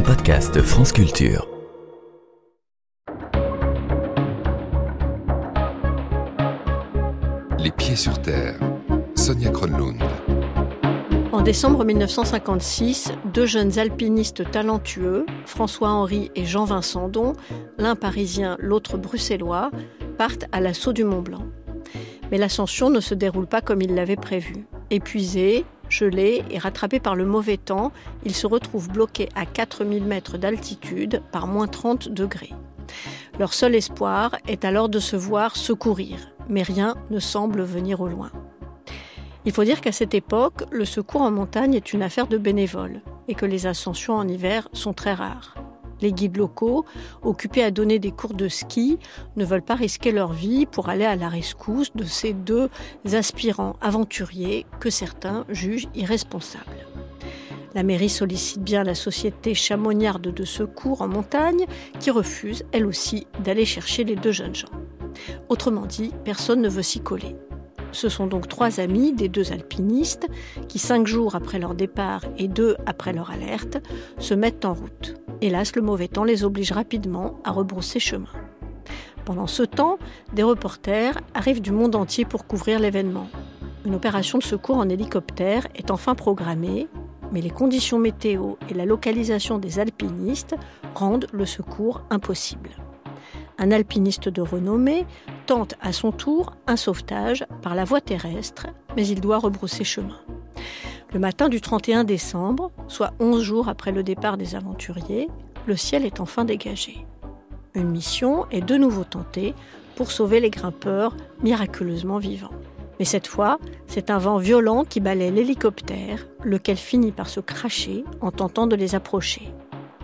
un podcast France Culture. Les pieds sur terre. Sonia Kronlund. En décembre 1956, deux jeunes alpinistes talentueux, François-Henri et Jean Vincent Don, l'un parisien, l'autre bruxellois, partent à l'assaut du Mont Blanc. Mais l'ascension ne se déroule pas comme ils l'avaient prévu. Épuisés, gelés et rattrapés par le mauvais temps, ils se retrouvent bloqués à 4000 mètres d'altitude par moins 30 degrés. Leur seul espoir est alors de se voir secourir, mais rien ne semble venir au loin. Il faut dire qu'à cette époque, le secours en montagne est une affaire de bénévoles et que les ascensions en hiver sont très rares. Les guides locaux, occupés à donner des cours de ski, ne veulent pas risquer leur vie pour aller à la rescousse de ces deux aspirants aventuriers que certains jugent irresponsables. La mairie sollicite bien la société chamoniarde de secours en montagne qui refuse, elle aussi, d'aller chercher les deux jeunes gens. Autrement dit, personne ne veut s'y coller. Ce sont donc trois amis des deux alpinistes qui, cinq jours après leur départ et deux après leur alerte, se mettent en route. Hélas, le mauvais temps les oblige rapidement à rebrousser chemin. Pendant ce temps, des reporters arrivent du monde entier pour couvrir l'événement. Une opération de secours en hélicoptère est enfin programmée, mais les conditions météo et la localisation des alpinistes rendent le secours impossible. Un alpiniste de renommée tente à son tour un sauvetage par la voie terrestre, mais il doit rebrousser chemin. Le matin du 31 décembre, soit 11 jours après le départ des aventuriers, le ciel est enfin dégagé. Une mission est de nouveau tentée pour sauver les grimpeurs miraculeusement vivants. Mais cette fois, c'est un vent violent qui balaie l'hélicoptère, lequel finit par se cracher en tentant de les approcher.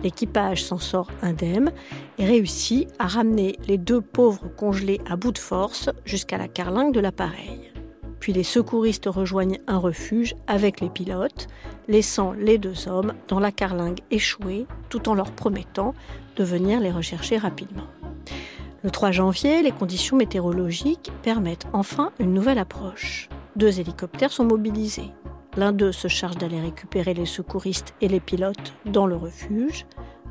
L'équipage s'en sort indemne et réussit à ramener les deux pauvres congelés à bout de force jusqu'à la carlingue de l'appareil. Puis les secouristes rejoignent un refuge avec les pilotes, laissant les deux hommes dans la carlingue échouée, tout en leur promettant de venir les rechercher rapidement. Le 3 janvier, les conditions météorologiques permettent enfin une nouvelle approche. Deux hélicoptères sont mobilisés. L'un d'eux se charge d'aller récupérer les secouristes et les pilotes dans le refuge.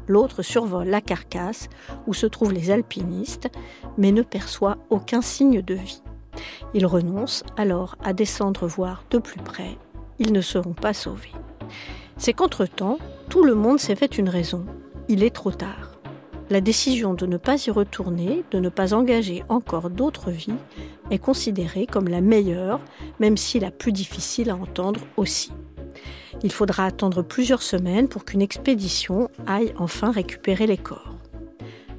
L'autre survole la carcasse où se trouvent les alpinistes, mais ne perçoit aucun signe de vie. Ils renoncent alors à descendre voir de plus près. Ils ne seront pas sauvés. C'est qu'entre-temps, tout le monde s'est fait une raison. Il est trop tard. La décision de ne pas y retourner, de ne pas engager encore d'autres vies, est considérée comme la meilleure, même si la plus difficile à entendre aussi. Il faudra attendre plusieurs semaines pour qu'une expédition aille enfin récupérer les corps.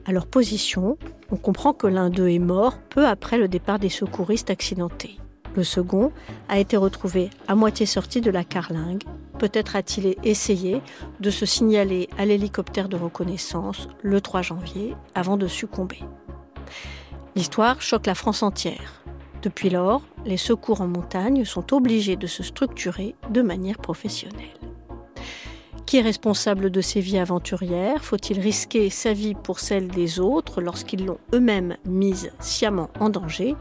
À leur position, on comprend que l'un d'eux est mort peu après le départ des secouristes accidentés. Le second a été retrouvé à moitié sorti de la carlingue. Peut-être a-t-il essayé de se signaler à l'hélicoptère de reconnaissance le 3 janvier avant de succomber. L'histoire choque la France entière. Depuis lors, les secours en montagne sont obligés de se structurer de manière professionnelle. Qui est responsable de ces vies aventurières. Faut-il risquer sa vie pour celle des autres lorsqu'ils l'ont eux-mêmes mise sciemment en danger?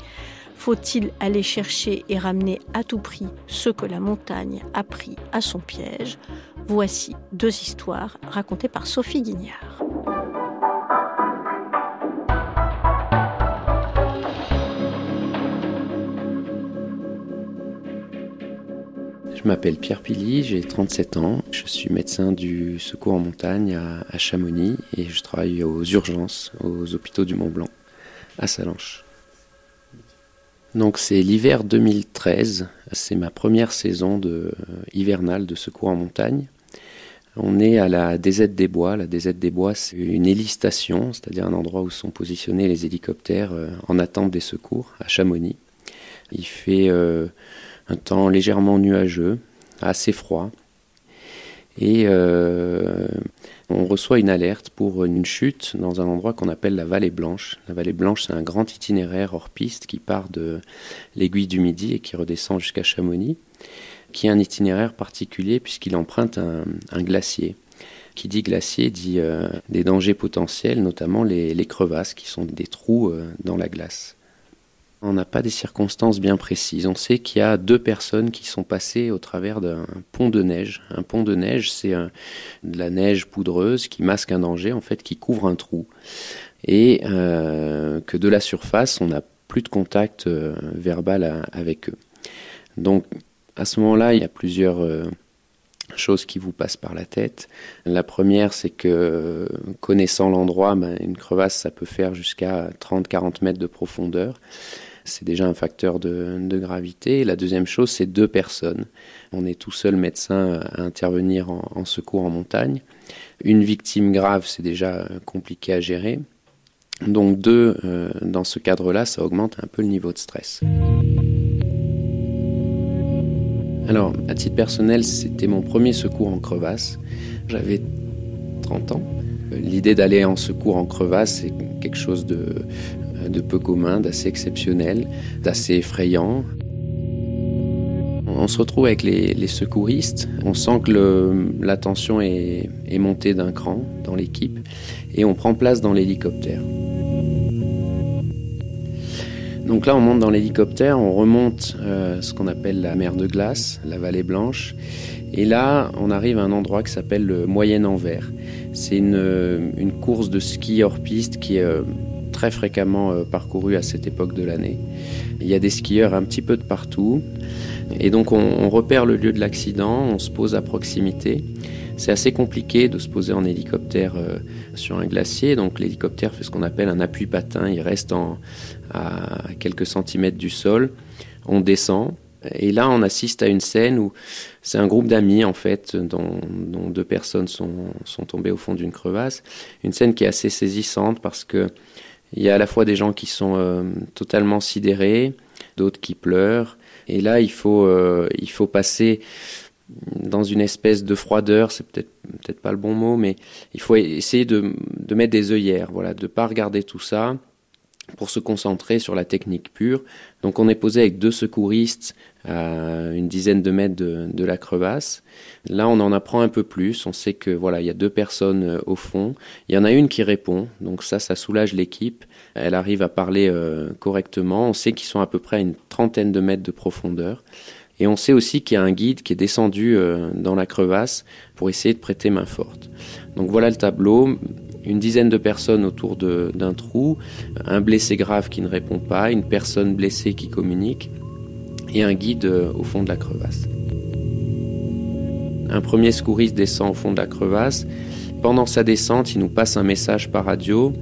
Faut-il aller chercher et ramener à tout prix ce que la montagne a pris à son piège? Voici deux histoires racontées par Sophie Guignard. Je m'appelle Pierre Pili, j'ai 37 ans. Je suis médecin du secours en montagne à, Chamonix et je travaille aux urgences aux hôpitaux du Mont Blanc à Salanches. Donc c'est l'hiver 2013, c'est ma première saison euh, hivernale de secours en montagne. On est à la DZ des Bois. La DZ des Bois, c'est une hélistation, c'est-à-dire un endroit où sont positionnés les hélicoptères euh, en attente des secours à Chamonix. Il fait euh, un temps légèrement nuageux, assez froid. Et euh, on reçoit une alerte pour une chute dans un endroit qu'on appelle la vallée blanche. La vallée blanche, c'est un grand itinéraire hors piste qui part de l'aiguille du Midi et qui redescend jusqu'à Chamonix, qui est un itinéraire particulier puisqu'il emprunte un, glacier. Qui dit glacier dit euh, des dangers potentiels, notamment les, crevasses qui sont des trous euh, dans la glace. On n'a pas des circonstances bien précises. On sait qu'il y a deux personnes qui sont passées au travers d'un pont de neige. Un pont de neige, c'est de la neige poudreuse qui masque un danger, en fait, qui couvre un trou. Et euh, que de la surface, on n'a plus de contact euh, verbal avec eux. Donc, à ce moment-là, il y a plusieurs euh, choses qui vous passent par la tête. La première, c'est que connaissant l'endroit, ben, une crevasse, ça peut faire jusqu'à 30-40 mètres de profondeur c'est déjà un facteur de, gravité. La deuxième chose, c'est deux personnes. On est tout seul médecin à intervenir en, secours en montagne. Une victime grave, c'est déjà compliqué à gérer. Donc deux, euh, dans ce cadre-là, ça augmente un peu le niveau de stress. Alors, à titre personnel, c'était mon premier secours en crevasse. J'avais 30 ans. L'idée d'aller en secours en crevasse, c'est quelque chose de, peu commun, d'assez exceptionnel, d'assez effrayant. On se retrouve avec les, secouristes, on sent que la tension est, montée d'un cran dans l'équipe et on prend place dans l'hélicoptère. Donc là, on monte dans l'hélicoptère, on remonte euh, ce qu'on appelle la mer de glace, la vallée blanche. Et là, on arrive à un endroit qui s'appelle le Moyen-Envers. C'est une, une, course de ski hors piste qui est euh, très fréquemment euh, parcouru à cette époque de l'année. Il y a des skieurs un petit peu de partout. Et donc on, repère le lieu de l'accident, on se pose à proximité. C'est assez compliqué de se poser en hélicoptère euh, sur un glacier. Donc l'hélicoptère fait ce qu'on appelle un appui patin. Il reste à quelques centimètres du sol. On descend. Et là, on assiste à une scène où c'est un groupe d'amis, en fait, dont, deux personnes sont tombées au fond d'une crevasse. Une scène qui est assez saisissante parce que il y a à la fois des gens qui sont euh, totalement sidérés, d'autres qui pleurent. Et là, il faut, euh, il faut passer dans une espèce de froideur, c'est peut-être peut-être pas le bon mot, mais il faut essayer de, de mettre des œillères, voilà, de pas regarder tout ça pour se concentrer sur la technique pure. Donc on est posé avec deux secouristes à une dizaine de mètres de, la crevasse. Là, on en apprend un peu plus. On sait que voilà, il y a deux personnes euh, au fond. Il y en a une qui répond, donc ça, ça soulage l'équipe. Elle arrive à parler euh, correctement. On sait qu'ils sont à peu près à une trentaine de mètres de profondeur. Et on sait aussi qu'il y a un guide qui est descendu euh, dans la crevasse pour essayer de prêter main forte. Donc voilà le tableau une dizaine de personnes autour d'un trou, un blessé grave qui ne répond pas, une personne blessée qui communique et un guide euh, au fond de la crevasse. Un premier secouriste descend au fond de la crevasse. Pendant sa descente, il nous passe un message par radio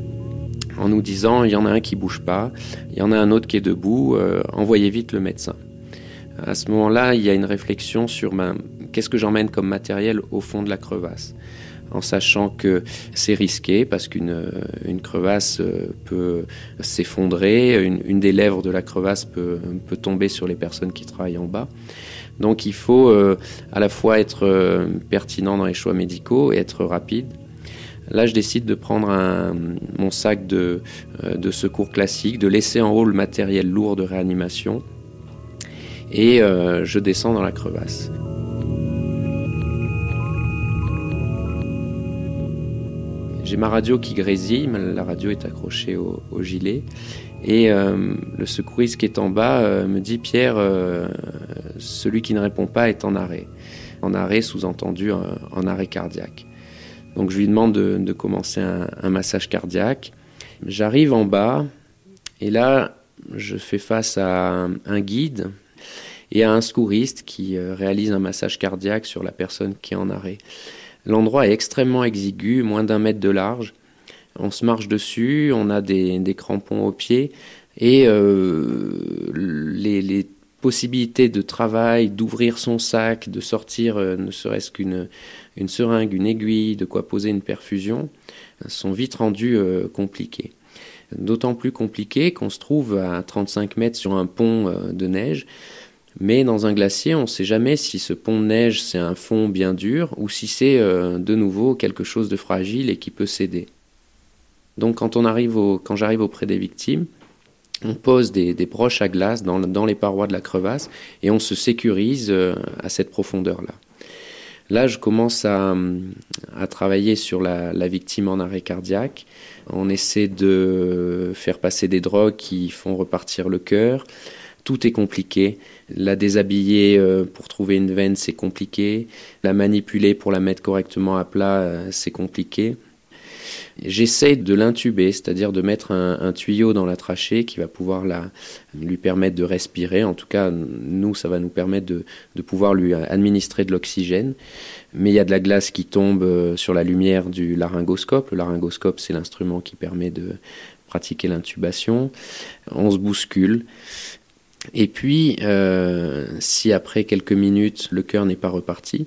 en nous disant il y en a un qui bouge pas, il y en a un autre qui est debout, euh, envoyez vite le médecin. À ce moment-là, il y a une réflexion sur qu'est-ce que j'emmène comme matériel au fond de la crevasse en sachant que c'est risqué parce qu'une une crevasse euh, peut s'effondrer, une, des lèvres de la crevasse peut, tomber sur les personnes qui travaillent en bas. Donc il faut euh, à la fois être euh, pertinent dans les choix médicaux et être rapide. Là, je décide de prendre mon sac de, secours classique, de laisser en haut le matériel lourd de réanimation et je descends dans la crevasse. J'ai ma radio qui grésille, la radio est accrochée au, gilet. Et euh, le secouriste qui est en bas euh, me dit Pierre, euh, celui qui ne répond pas est en arrêt. En arrêt, sous-entendu en arrêt cardiaque. Donc je lui demande de, commencer un, massage cardiaque. J'arrive en bas et là, je fais face à un guide et à un secouriste qui réalise un massage cardiaque sur la personne qui est en arrêt. L'endroit est extrêmement exigu, moins d'un mètre de large. On se marche dessus, on a des, crampons aux pieds et euh, les, possibilités de travail, d'ouvrir son sac, de sortir euh, ne serait-ce qu'une une seringue, une aiguille, de quoi poser une perfusion, sont vite rendues euh, compliquées. D'autant plus compliquées qu'on se trouve à 35 mètres sur un pont de neige mais dans un glacier, on ne sait jamais si ce pont de neige, c'est un fond bien dur ou si c'est euh, de nouveau quelque chose de fragile et qui peut céder. Donc quand, on arrive quand j'arrive auprès des victimes, on pose des, broches à glace dans, les parois de la crevasse et on se sécurise euh, à cette profondeur-là. Là, je commence à, travailler sur la, victime en arrêt cardiaque. On essaie de faire passer des drogues qui font repartir le cœur. Tout est compliqué. La déshabiller euh, pour trouver une veine, c'est compliqué. La manipuler pour la mettre correctement à plat, euh, c'est compliqué. J'essaie de l'intuber, c'est-à-dire de mettre un, tuyau dans la trachée qui va pouvoir lui permettre de respirer. En tout cas, nous, ça va nous permettre de, de pouvoir lui administrer de l'oxygène. Mais il y a de la glace qui tombe euh, sur la lumière du laryngoscope. Le laryngoscope, c'est l'instrument qui permet de pratiquer l'intubation. On se bouscule. Et puis, euh, si après quelques minutes le cœur n'est pas reparti,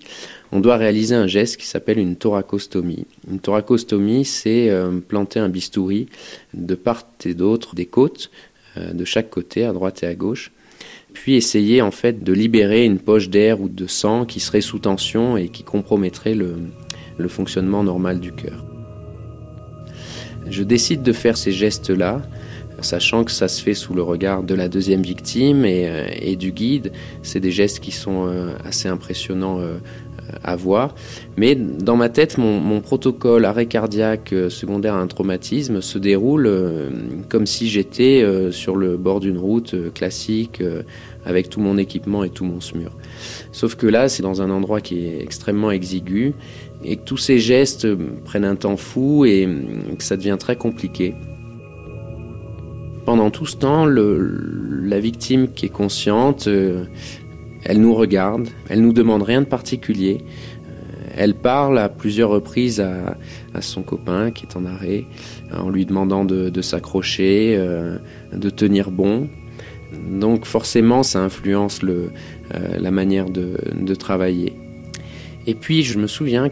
on doit réaliser un geste qui s'appelle une thoracostomie. Une thoracostomie, c'est euh, planter un bistouri de part et d'autre des côtes, euh, de chaque côté, à droite et à gauche, puis essayer en fait de libérer une poche d'air ou de sang qui serait sous tension et qui compromettrait le fonctionnement normal du cœur. Je décide de faire ces gestes-là sachant que ça se fait sous le regard de la deuxième victime et, euh, du guide. C'est des gestes qui sont euh, assez impressionnants euh, à voir. Mais dans ma tête, mon, protocole arrêt cardiaque secondaire à un traumatisme se déroule comme si j'étais sur le bord d'une route classique avec tout mon équipement et tout mon SMUR. Sauf que là, c'est dans un endroit qui est extrêmement exigu et que tous ces gestes prennent un temps fou et que ça devient très compliqué. Pendant tout ce temps, la victime qui est consciente, euh, elle nous regarde, elle nous demande rien de particulier. Euh, elle parle à plusieurs reprises à, son copain qui est en arrêt, en lui demandant de, s'accrocher, euh, de tenir bon. Donc forcément, ça influence la manière de, travailler. Et puis, je me souviens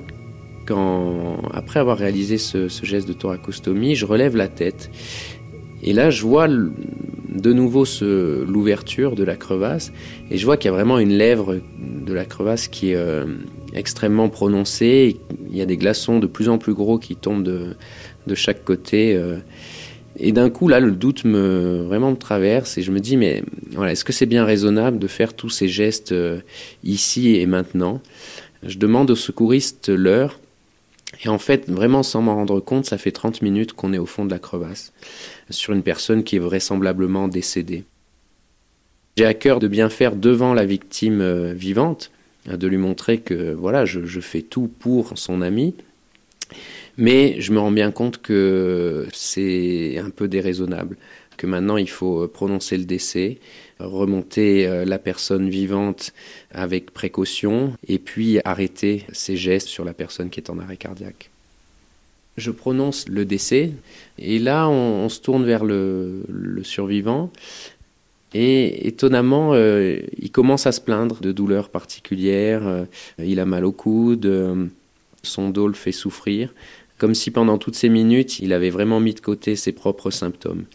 quand, après avoir réalisé ce, ce geste de thoracostomie, je relève la tête et là, je vois de nouveau l'ouverture de la crevasse et je vois qu'il y a vraiment une lèvre de la crevasse qui est euh, extrêmement prononcée. Il y a des glaçons de plus en plus gros qui tombent de, de chaque côté. Euh. et d'un coup, là, le doute me vraiment me traverse et je me dis, mais voilà, est-ce que c'est bien raisonnable de faire tous ces gestes euh, ici et maintenant? Je demande aux secouristes l'heure. Et en fait, vraiment sans m'en rendre compte, ça fait 30 minutes qu'on est au fond de la crevasse sur une personne qui est vraisemblablement décédée. J'ai à cœur de bien faire devant la victime euh, vivante, de lui montrer que voilà, je, fais tout pour son ami, mais je me rends bien compte que c'est un peu déraisonnable, que maintenant il faut prononcer le décès, remonter euh, la personne vivante avec précaution, et puis arrêter ses gestes sur la personne qui est en arrêt cardiaque. Je prononce le décès. Et là on, se tourne vers le, survivant. Et étonnamment euh, il commence à se plaindre de douleurs particulières, euh, il a mal au coude, euh, son dos le fait souffrir, comme si pendant toutes ces minutes il avait vraiment mis de côté ses propres symptômes.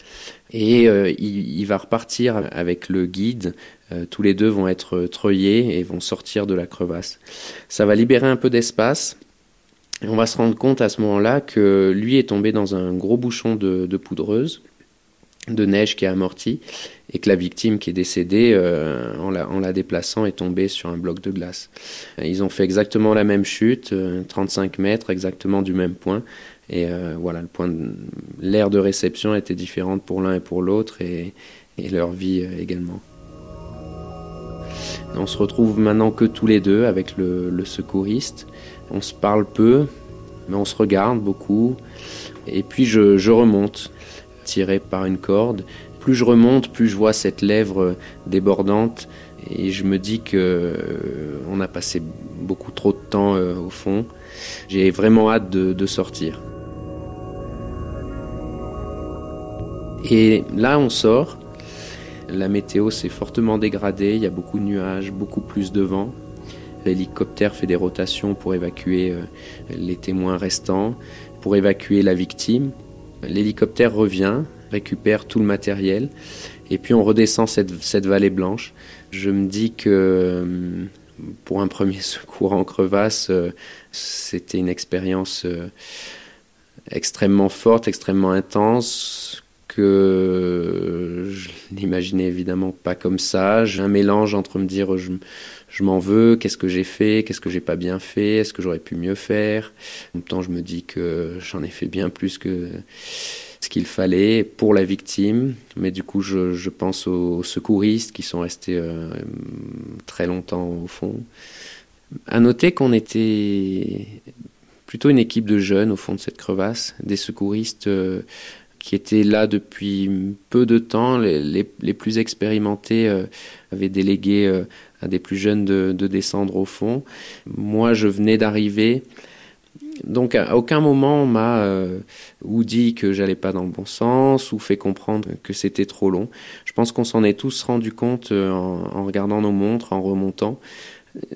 Et il, il, va repartir avec le guide, tous les deux vont être treuillés et vont sortir de la crevasse. Ça va libérer un peu d'espace on va se rendre compte à ce moment-là que lui est tombé dans un gros bouchon de, poudreuse, de neige qui a amorti, et que la victime qui est décédée, euh, en, la, déplaçant, est tombée sur un bloc de glace. Ils ont fait exactement la même chute, 35 euh, mètres, exactement du même point. Et euh, voilà, le point, l'aire de réception était différente pour l'un et pour l'autre, et, leur vie également. On se retrouve maintenant que tous les deux avec le secouriste. On se parle peu, mais on se regarde beaucoup. Et puis je, remonte, tiré par une corde. Plus je remonte, plus je vois cette lèvre débordante. Et je me dis que euh, on a passé beaucoup trop de temps euh, au fond. J'ai vraiment hâte de, sortir. Et là, on sort. La météo s'est fortement dégradée. Il y a beaucoup de nuages, beaucoup plus de vent. L'hélicoptère fait des rotations pour évacuer euh, les témoins restants, pour évacuer la victime. L'hélicoptère revient, récupère tout le matériel, et puis on redescend cette, vallée blanche. Je me dis que euh, pour un premier secours en crevasse, euh, c'était une expérience extrêmement forte, extrêmement intense, que je n'imaginais évidemment pas comme ça. J'ai un mélange entre me dire je m'en veux, qu'est-ce que j'ai fait, qu'est-ce que j'ai pas bien fait, est-ce que j'aurais pu mieux faire? En même temps, je me dis que j'en ai fait bien plus que ce qu'il fallait pour la victime. Mais du coup, je, pense aux secouristes qui sont restés euh, très longtemps au fond. À noter qu'on était plutôt une équipe de jeunes au fond de cette crevasse, des secouristes euh, qui étaient là depuis peu de temps. Les, plus expérimentés euh, avaient délégué à des plus jeunes de, descendre au fond. Moi, je venais d'arriver. Donc à aucun moment on m'a euh, ou dit que j'allais pas dans le bon sens ou fait comprendre que c'était trop long. Je pense qu'on s'en est tous rendu compte euh, en, regardant nos montres, en remontant.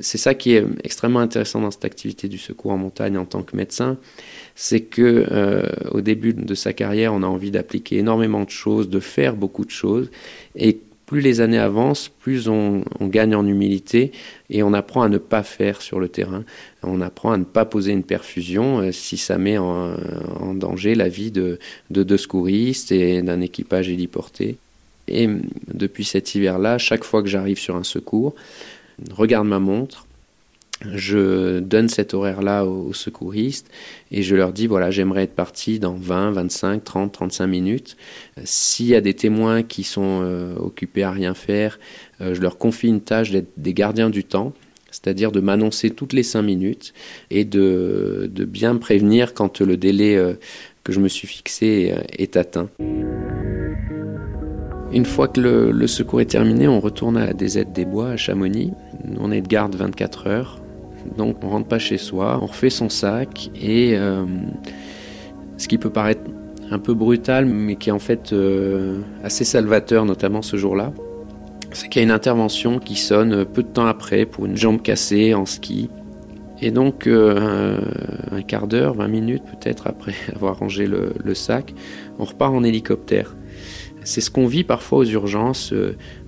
C'est ça qui est extrêmement intéressant dans cette activité du secours en montagne en tant que médecin, c'est que euh, au début de sa carrière, on a envie d'appliquer énormément de choses, de faire beaucoup de choses, et plus les années avancent, plus on, gagne en humilité et on apprend à ne pas faire sur le terrain. On apprend à ne pas poser une perfusion euh, si ça met en, danger la vie de, deux secouristes et d'un équipage héliporté. Et depuis cet hiver-là, chaque fois que j'arrive sur un secours, regarde ma montre, je donne cet horaire-là aux, secouristes et je leur dis voilà, j'aimerais être parti dans 20, 25, 30, 35 minutes. S'il y a des témoins qui sont euh, occupés à rien faire, euh, je leur confie une tâche d'être des gardiens du temps, c'est-à-dire de m'annoncer toutes les 5 minutes et de, bien prévenir quand le délai euh, que je me suis fixé est atteint. Une fois que le, secours est terminé, on retourne à des aides des bois à Chamonix. On est de garde 24 heures. Donc on rentre pas chez soi, on refait son sac et euh, ce qui peut paraître un peu brutal mais qui est en fait euh, assez salvateur notamment ce jour-là, c'est qu'il y a une intervention qui sonne peu de temps après pour une jambe cassée en ski. Et donc euh, un, quart d'heure, 20 minutes peut-être après avoir rangé le, sac, on repart en hélicoptère. C'est ce qu'on vit parfois aux urgences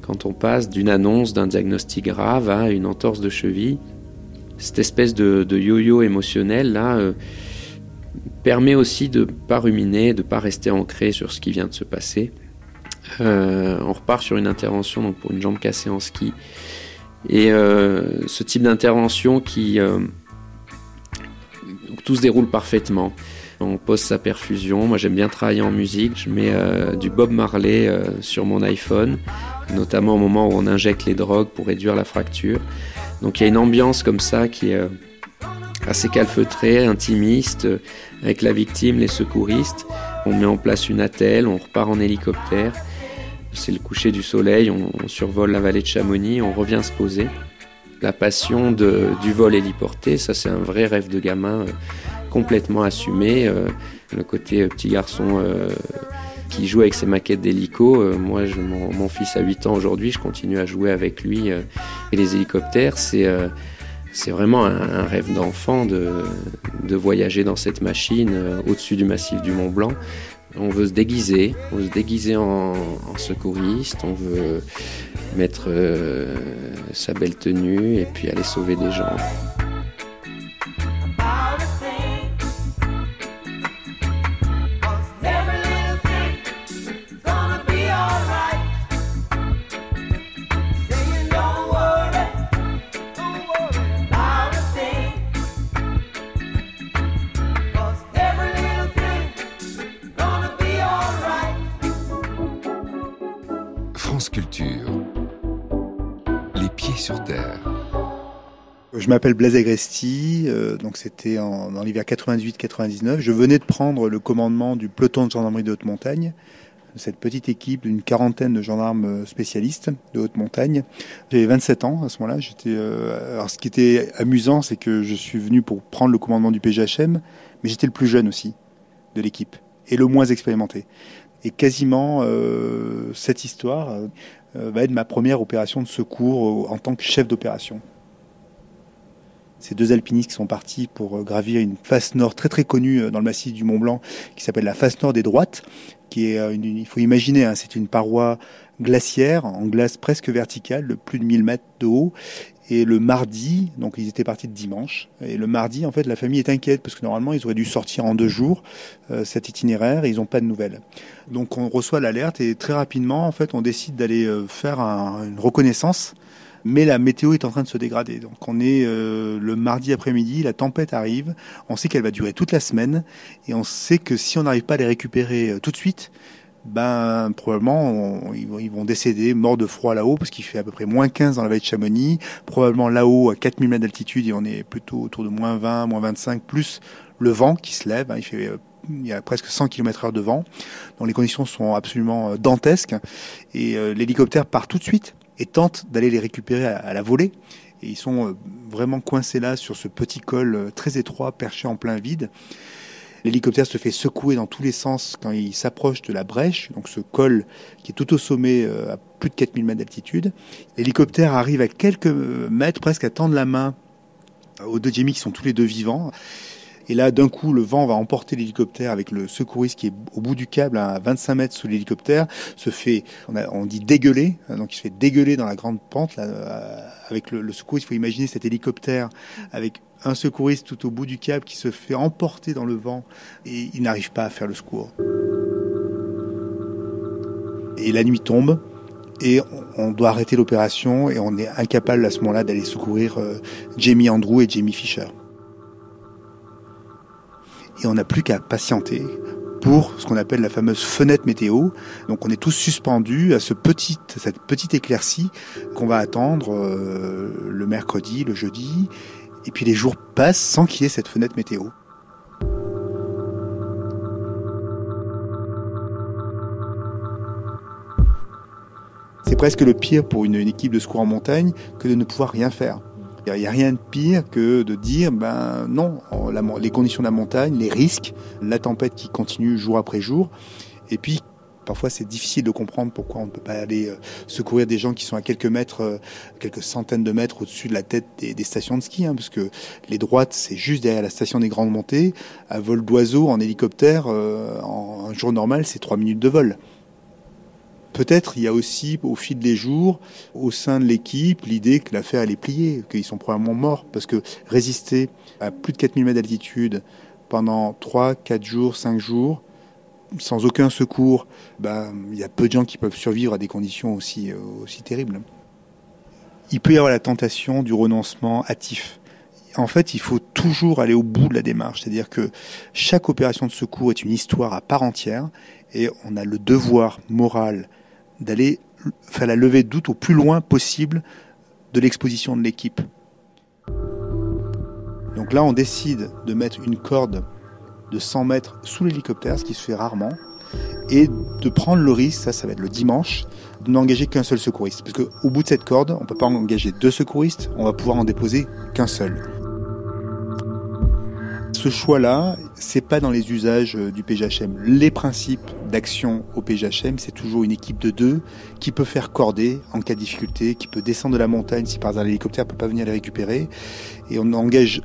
quand on passe d'une annonce d'un diagnostic grave à une entorse de cheville cette espèce de, yo-yo émotionnel euh, permet aussi de pas ruminer, de pas rester ancré sur ce qui vient de se passer. Euh, on repart sur une intervention pour une jambe cassée en ski et euh, ce type d'intervention qui tout se déroule parfaitement. On pose sa perfusion. Moi, j'aime bien travailler en musique. Je mets du Bob Marley sur mon iPhone, notamment au moment où on injecte les drogues pour réduire la fracture. Donc il y a une ambiance comme ça qui est euh, assez calfeutrée, intimiste, euh, avec la victime, les secouristes. On met en place une attelle, on repart en hélicoptère. C'est le coucher du soleil, on, survole la vallée de Chamonix, on revient se poser. La passion du vol héliporté, ça c'est un vrai rêve de gamin euh, complètement assumé. le côté petit garçon qui joue avec ses maquettes d'hélico. Euh, moi, mon, fils a 8 ans aujourd'hui, je continue à jouer avec lui. Euh, et les hélicoptères, c'est euh, vraiment un, rêve d'enfant de, de, voyager dans cette machine au-dessus du massif du Mont Blanc. On veut se déguiser, on veut se déguiser en, secouriste, on veut mettre sa belle tenue et puis aller sauver des gens. Je m'appelle Blaise Agresti, euh, donc c'était en, dans l'hiver 98-99. Je venais de prendre le commandement du peloton de gendarmerie de haute montagne, cette petite équipe d'une quarantaine de gendarmes euh, spécialistes de haute montagne. J'avais 27 ans à ce moment-là. Euh, alors ce qui était amusant, c'est que je suis venu pour prendre le commandement du PGHM, mais j'étais le plus jeune aussi de l'équipe et le moins expérimenté. Et quasiment cette histoire va être ma première opération de secours en tant que chef d'opération ces deux alpinistes sont partis pour euh, gravir une face nord très très connue euh, dans le massif du Mont Blanc, qui s'appelle la face nord des droites, qui est, euh, il faut imaginer, hein, c'est une paroi glaciaire en glace presque verticale de plus de 1000 mètres de haut. Et le mardi, donc ils étaient partis de dimanche, et le mardi, en fait, la famille est inquiète parce que normalement ils auraient dû sortir en deux jours cet itinéraire et ils n'ont pas de nouvelles. Donc on reçoit l'alerte et très rapidement, en fait, on décide d'aller faire une reconnaissance mais la météo est en train de se dégrader. Donc on est euh, le mardi après-midi, la tempête arrive, on sait qu'elle va durer toute la semaine, et on sait que si on n'arrive pas à les récupérer euh, tout de suite, ben probablement ils, vont décéder morts de froid là-haut parce qu'il fait à peu près moins 15 dans la vallée de Chamonix, probablement là-haut à 4000 mètres d'altitude et on est plutôt autour de moins 20, moins 25 plus le vent qui se lève, hein, il euh, il y a presque 100 km heure de vent, donc les conditions sont absolument dantesques. Et l'hélicoptère part tout de suite et tente d'aller les récupérer à, la volée. Et ils sont vraiment coincés là sur ce petit col très étroit perché en plein vide. L'hélicoptère se fait secouer dans tous les sens quand il s'approche de la brèche, donc ce col qui est tout au sommet à plus de 4000 mètres d'altitude. L'hélicoptère arrive à quelques mètres, presque à tendre la main aux deux Jamie qui sont tous les deux vivants. Et là, d'un coup, le vent va emporter l'hélicoptère avec le secouriste qui est au bout du câble à 25 mètres sous l'hélicoptère, se fait, on, dit dégueuler, hein, donc il se fait dégueuler dans la grande pente. Euh, avec le, le secouriste, il faut imaginer cet hélicoptère avec un secouriste tout au bout du câble qui se fait emporter dans le vent et il n'arrive pas à faire le secours. Et la nuit tombe et on doit arrêter l'opération et on est incapable à ce moment-là d'aller secourir euh, Jamie Andrew et Jamie Fisher et on n'a plus qu'à patienter pour ce qu'on appelle la fameuse fenêtre météo. Donc on est tous suspendus à ce petit, cette petite éclaircie qu'on va attendre euh, le mercredi, le jeudi, et puis les jours passent sans qu'il y ait cette fenêtre météo. C'est presque le pire pour une équipe de secours en montagne que de ne pouvoir rien faire. Il n'y a rien de pire que de dire, ben non, les conditions de la montagne, les risques, la tempête qui continue jour après jour, et puis Parfois, c'est difficile de comprendre pourquoi on ne peut pas aller euh, secourir des gens qui sont à quelques mètres, euh, quelques centaines de mètres au-dessus de la tête des, stations de ski, hein, parce que les droites, c'est juste derrière la station des Grandes Montées. À vol d'oiseau, en hélicoptère, euh, en un jour normal, c'est trois minutes de vol. Peut-être il y a aussi au fil des jours, au sein de l'équipe, l'idée que l'affaire elle est pliée, qu'ils sont probablement morts, parce que résister à plus de 4000 mètres d'altitude pendant 3, 4 jours, 5 jours, sans aucun secours, ben, il y a peu de gens qui peuvent survivre à des conditions aussi, euh, aussi terribles. Il peut y avoir la tentation du renoncement hâtif. En fait, il faut toujours aller au bout de la démarche. C'est-à-dire que chaque opération de secours est une histoire à part entière et on a le devoir moral d'aller faire la levée de doute au plus loin possible de l'exposition de l'équipe. Donc là, on décide de mettre une corde de 100 mètres sous l'hélicoptère, ce qui se fait rarement, et de prendre le risque, ça, ça va être le dimanche, de n'engager qu'un seul secouriste. Parce qu'au bout de cette corde, on ne peut pas engager deux secouristes, on va pouvoir en déposer qu'un seul ce choix-là, c'est pas dans les usages euh, du PGHM. Les principes d'action au PGHM, c'est toujours une équipe de deux qui peut faire corder en cas de difficulté, qui peut descendre de la montagne si par exemple l'hélicoptère peut pas venir les récupérer. Et on n'engage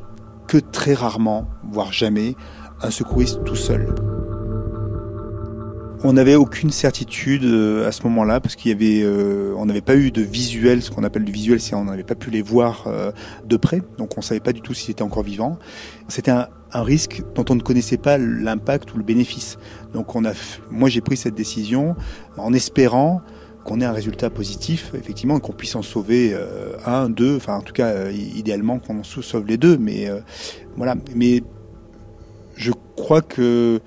que très rarement, voire jamais, un secouriste tout seul. On n'avait aucune certitude euh, à ce moment-là parce qu'il y avait, euh, on n'avait pas eu de visuel, ce qu'on appelle du visuel, c'est on n'avait pas pu les voir de près, donc on savait pas du tout s'ils étaient encore vivants. C'était un, un risque dont on ne connaissait pas l'impact ou le bénéfice. Donc on a, moi j'ai pris cette décision en espérant qu'on ait un résultat positif, effectivement, et qu'on puisse en sauver euh, un, deux, enfin en tout cas euh, idéalement qu'on sauve les deux, mais euh, voilà. Mais je crois que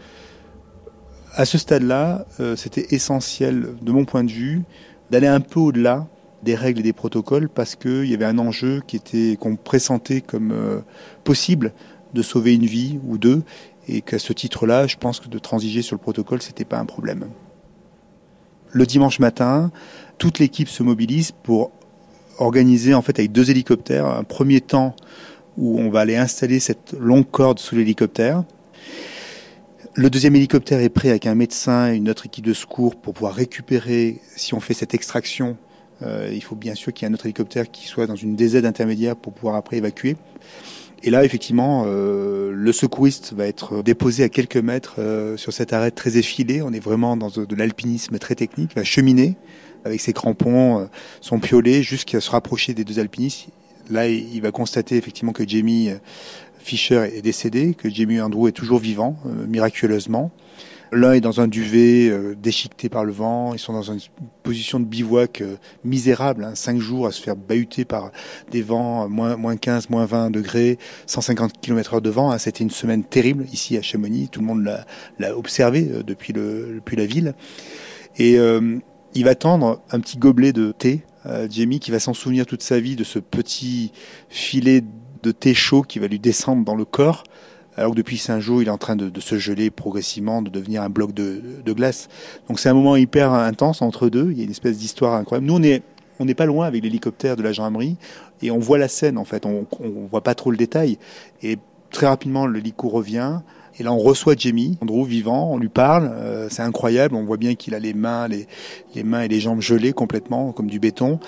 à ce stade-là, c'était essentiel, de mon point de vue, d'aller un peu au-delà des règles et des protocoles parce qu'il y avait un enjeu qui était qu'on pressentait comme possible de sauver une vie ou deux, et qu'à ce titre-là, je pense que de transiger sur le protocole, c'était pas un problème. Le dimanche matin, toute l'équipe se mobilise pour organiser en fait avec deux hélicoptères un premier temps où on va aller installer cette longue corde sous l'hélicoptère. Le deuxième hélicoptère est prêt avec un médecin et une autre équipe de secours pour pouvoir récupérer, si on fait cette extraction, euh, il faut bien sûr qu'il y ait un autre hélicoptère qui soit dans une DZ intermédiaire pour pouvoir après évacuer. Et là, effectivement, euh, le secouriste va être déposé à quelques mètres euh, sur cette arête très effilée. On est vraiment dans de, l'alpinisme très technique. Il va cheminer avec ses crampons, euh, son piolet, jusqu'à se rapprocher des deux alpinistes. Là, il va constater effectivement que Jamie Fisher est décédé, que Jamie Andrew est toujours vivant, miraculeusement. L'un est dans un duvet euh, déchiqueté par le vent. Ils sont dans une position de bivouac euh, misérable. Hein, cinq jours à se faire bahuter par des vents, euh, moins, moins 15, moins 20 degrés, 150 km heure de vent. Hein. C'était une semaine terrible ici à Chamonix. Tout le monde l'a observé depuis la ville. Et il va tendre un petit gobelet de thé, Jamie, qui va s'en souvenir toute sa vie de ce petit filet de thé chaud qui va lui descendre dans le corps alors que depuis cinq jours, il est en train de, se geler progressivement, de devenir un bloc de, glace. Donc c'est un moment hyper intense entre deux. Il y a une espèce d'histoire incroyable. Nous, on est on n'est pas loin avec l'hélicoptère de la gendarmerie et on voit la scène en fait. On, on voit pas trop le détail et très rapidement l'hélico revient. Et là, on reçoit Jamie, Andrew vivant, on lui parle, euh, c'est incroyable, on voit bien qu'il a les mains, les, les, mains et les jambes gelées complètement, comme du béton.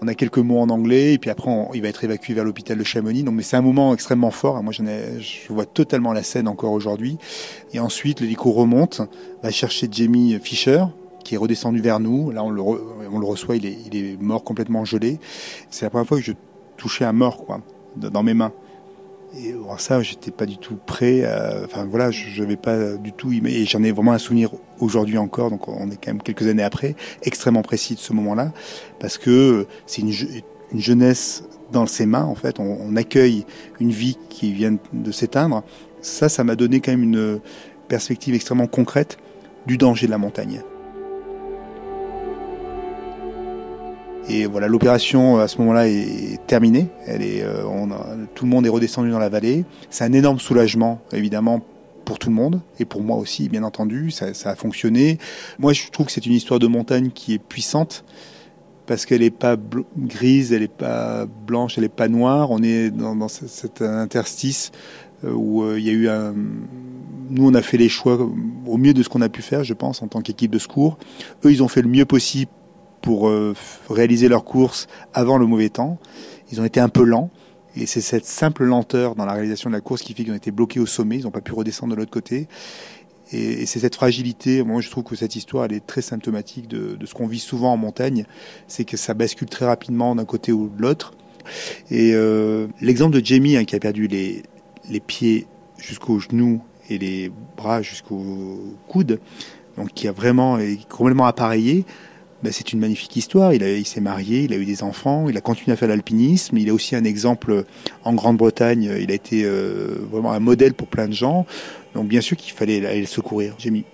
On a quelques mots en anglais, et puis après, il va être évacué vers l'hôpital de Chamonix. Donc, mais c'est un moment extrêmement fort. Moi, j'en ai, je vois totalement la scène encore aujourd'hui. Et ensuite, l'hélico remonte, va chercher Jamie Fisher, qui est redescendu vers nous. Là, on le, on le reçoit, il est, il est mort complètement gelé. C'est la première fois que je touchais un mort, quoi, dans mes mains. Et bon, ça, j'étais pas du tout prêt. enfin voilà, je n'avais pas du tout. Et j'en ai vraiment un souvenir aujourd'hui encore. Donc on est quand même quelques années après, extrêmement précis de ce moment-là, parce que c'est une, une, jeunesse dans ses mains. En fait, on, on accueille une vie qui vient de s'éteindre. Ça, ça m'a donné quand même une perspective extrêmement concrète du danger de la montagne. Et voilà, l'opération à ce moment-là est terminée. Elle est, euh, tout le monde est redescendu dans la vallée. C'est un énorme soulagement, évidemment, pour tout le monde et pour moi aussi, bien entendu. Ça, ça a fonctionné. Moi, je trouve que c'est une histoire de montagne qui est puissante parce qu'elle n'est pas grise, elle n'est pas blanche, elle n'est pas noire. On est dans, cet interstice euh, où euh, il y a eu un. Nous, on a fait les choix au mieux de ce qu'on a pu faire, je pense, en tant qu'équipe de secours. Eux, ils ont fait le mieux possible pour euh, réaliser leur course avant le mauvais temps. Ils ont été un peu lents. Et c'est cette simple lenteur dans la réalisation de la course qui fait qu'ils ont été bloqués au sommet. Ils n'ont pas pu redescendre de l'autre côté. Et, c'est cette fragilité. Moi, je trouve que cette histoire, elle est très symptomatique de, ce qu'on vit souvent en montagne. C'est que ça bascule très rapidement d'un côté ou de l'autre. Et euh, l'exemple de Jamie, hein, qui a perdu les, les pieds jusqu'aux genoux et les bras jusqu'aux coudes, donc qui a vraiment est complètement appareillé. Ben, c'est une magnifique histoire. Il, s'est marié, il a eu des enfants, il a continué à faire l'alpinisme. Il a aussi un exemple en Grande-Bretagne. Il a été euh, vraiment un modèle pour plein de gens. Donc bien sûr qu'il fallait aller le secourir. J'ai mis.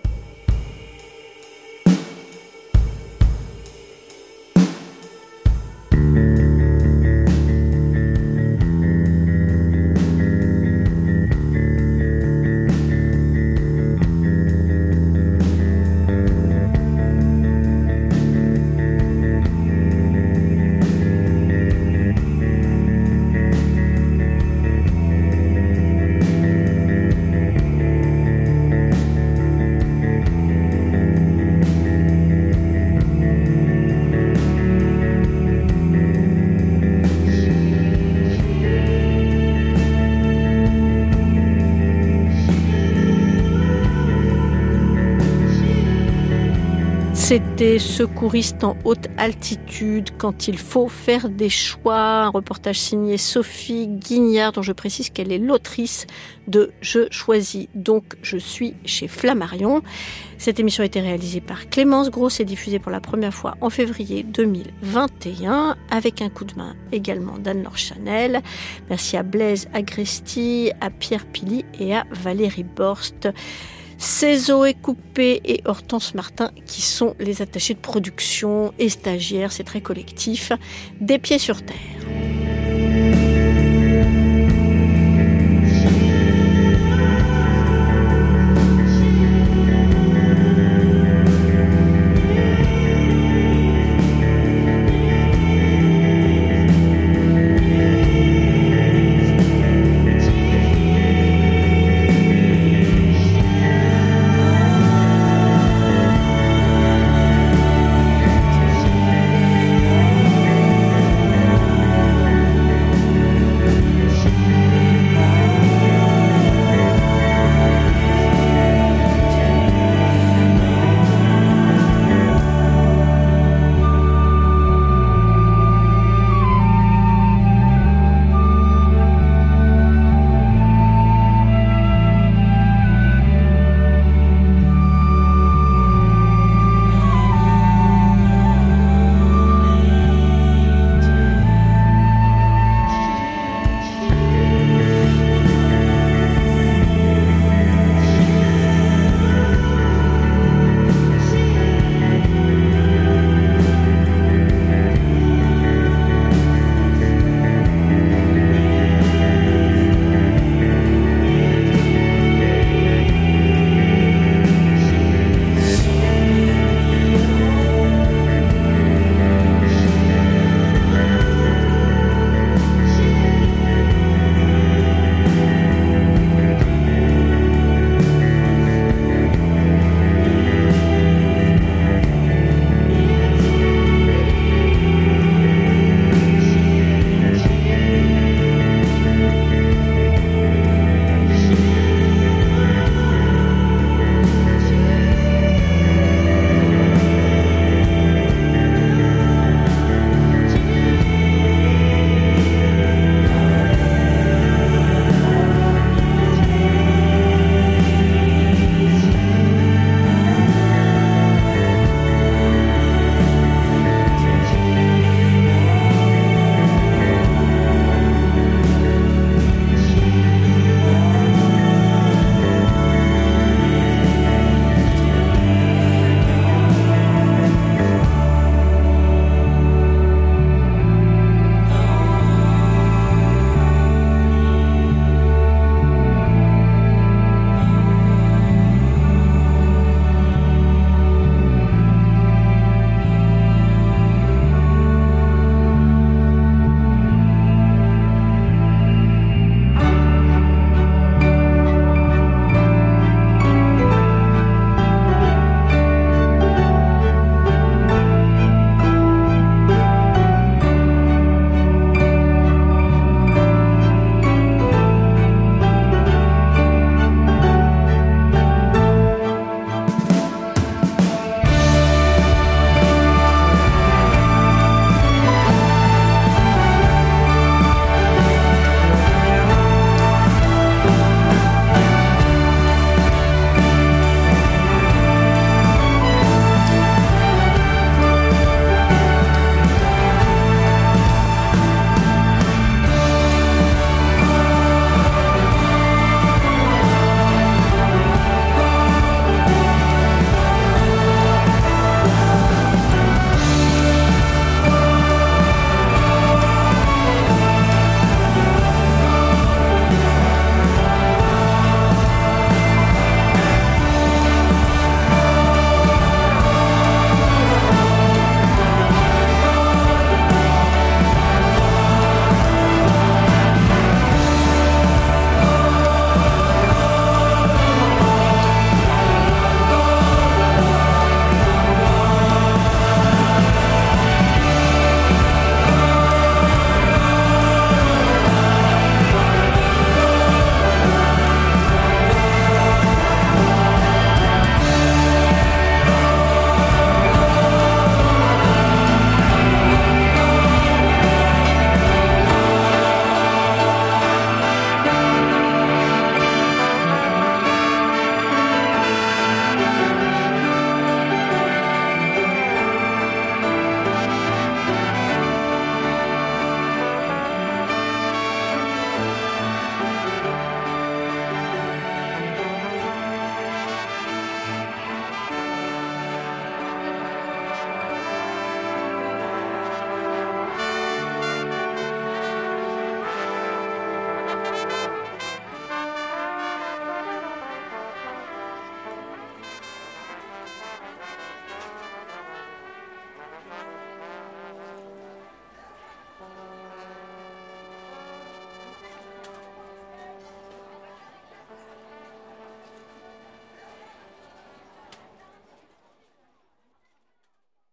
C'était secouriste en haute altitude quand il faut faire des choix. Un reportage signé Sophie Guignard, dont je précise qu'elle est l'autrice de Je choisis donc je suis chez Flammarion. Cette émission a été réalisée par Clémence Gross et diffusée pour la première fois en février 2021 avec un coup de main également d'Anne-Laure Chanel. Merci à Blaise Agresti, à Pierre Pili et à Valérie Borst. C'est Zoé Coupé et Hortense Martin qui sont les attachés de production et stagiaires, c'est très collectif, des pieds sur terre.